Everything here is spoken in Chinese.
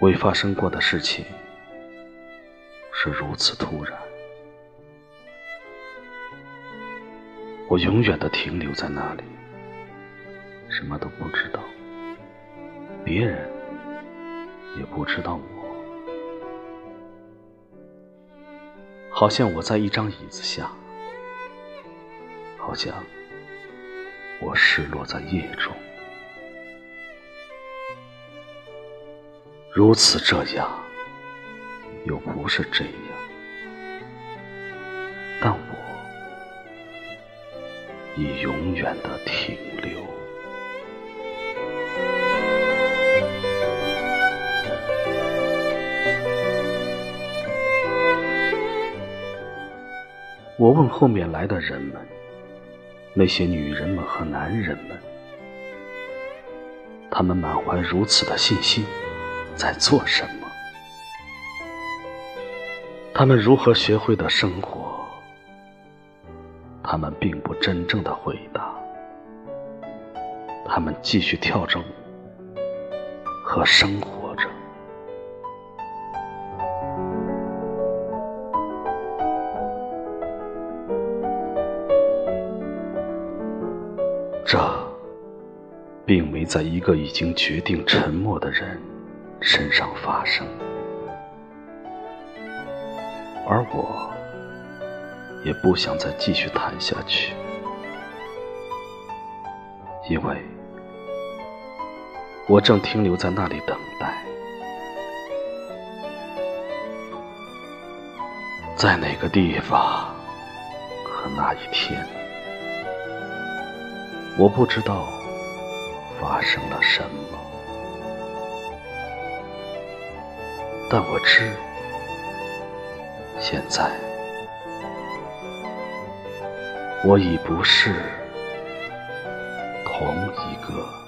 未发生过的事情是如此突然，我永远的停留在那里，什么都不知道，别人也不知道我，好像我在一张椅子下，好像我失落在夜中。如此这样，又不是这样，但我已永远的停留。我问后面来的人们，那些女人们和男人们，他们满怀如此的信心。在做什么？他们如何学会的生活？他们并不真正的回答。他们继续跳着舞和生活这并没在一个已经决定沉默的人。身上发生，而我也不想再继续谈下去，因为我正停留在那里等待，在哪个地方和那一天，我不知道发生了什么。但我知现在我已不是同一个